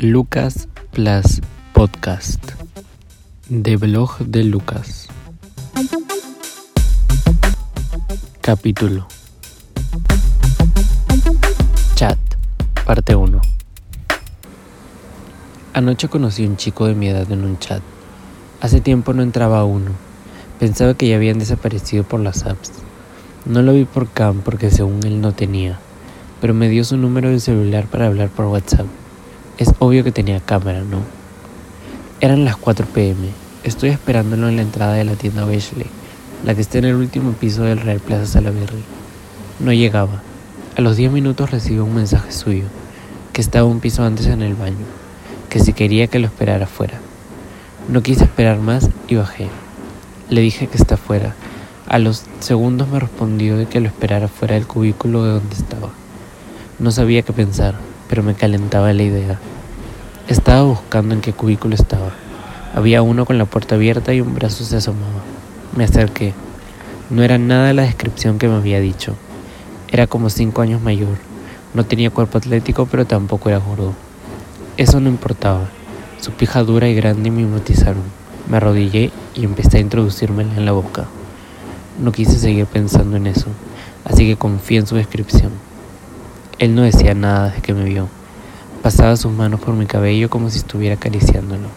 Lucas Plus Podcast de blog de Lucas. Capítulo Chat Parte 1 Anoche conocí a un chico de mi edad en un chat. Hace tiempo no entraba uno. Pensaba que ya habían desaparecido por las apps. No lo vi por cam porque según él no tenía, pero me dio su número de celular para hablar por WhatsApp. Es obvio que tenía cámara, ¿no? Eran las 4 pm. Estoy esperándolo en la entrada de la tienda Bechley, la que está en el último piso del Real Plaza Salaberry. No llegaba. A los 10 minutos recibo un mensaje suyo, que estaba un piso antes en el baño, que si quería que lo esperara afuera. No quise esperar más y bajé. Le dije que está afuera. A los segundos me respondió que lo esperara fuera del cubículo de donde estaba. No sabía qué pensar pero me calentaba la idea. Estaba buscando en qué cubículo estaba. Había uno con la puerta abierta y un brazo se asomaba. Me acerqué. No era nada la descripción que me había dicho. Era como cinco años mayor. No tenía cuerpo atlético, pero tampoco era gordo. Eso no importaba. Su pija dura y grande me hipnotizaron. Me arrodillé y empecé a introducírmela en la boca. No quise seguir pensando en eso, así que confié en su descripción. Él no decía nada desde que me vio. Pasaba sus manos por mi cabello como si estuviera acariciándolo.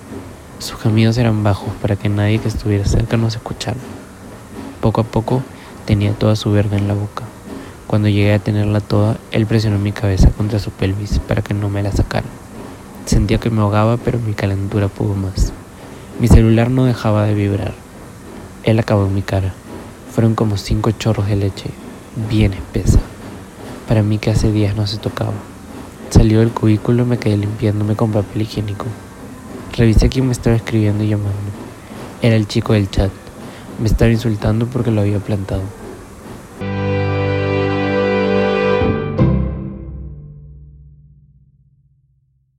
Sus gemidos eran bajos para que nadie que estuviera cerca nos escuchara. Poco a poco tenía toda su verga en la boca. Cuando llegué a tenerla toda, él presionó mi cabeza contra su pelvis para que no me la sacara. Sentía que me ahogaba, pero mi calentura pudo más. Mi celular no dejaba de vibrar. Él acabó en mi cara. Fueron como cinco chorros de leche, bien espesa para mí que hace días no se tocaba. Salió del cubículo y me quedé limpiándome con papel higiénico. Revisé quién me estaba escribiendo y llamando. Era el chico del chat. Me estaba insultando porque lo había plantado.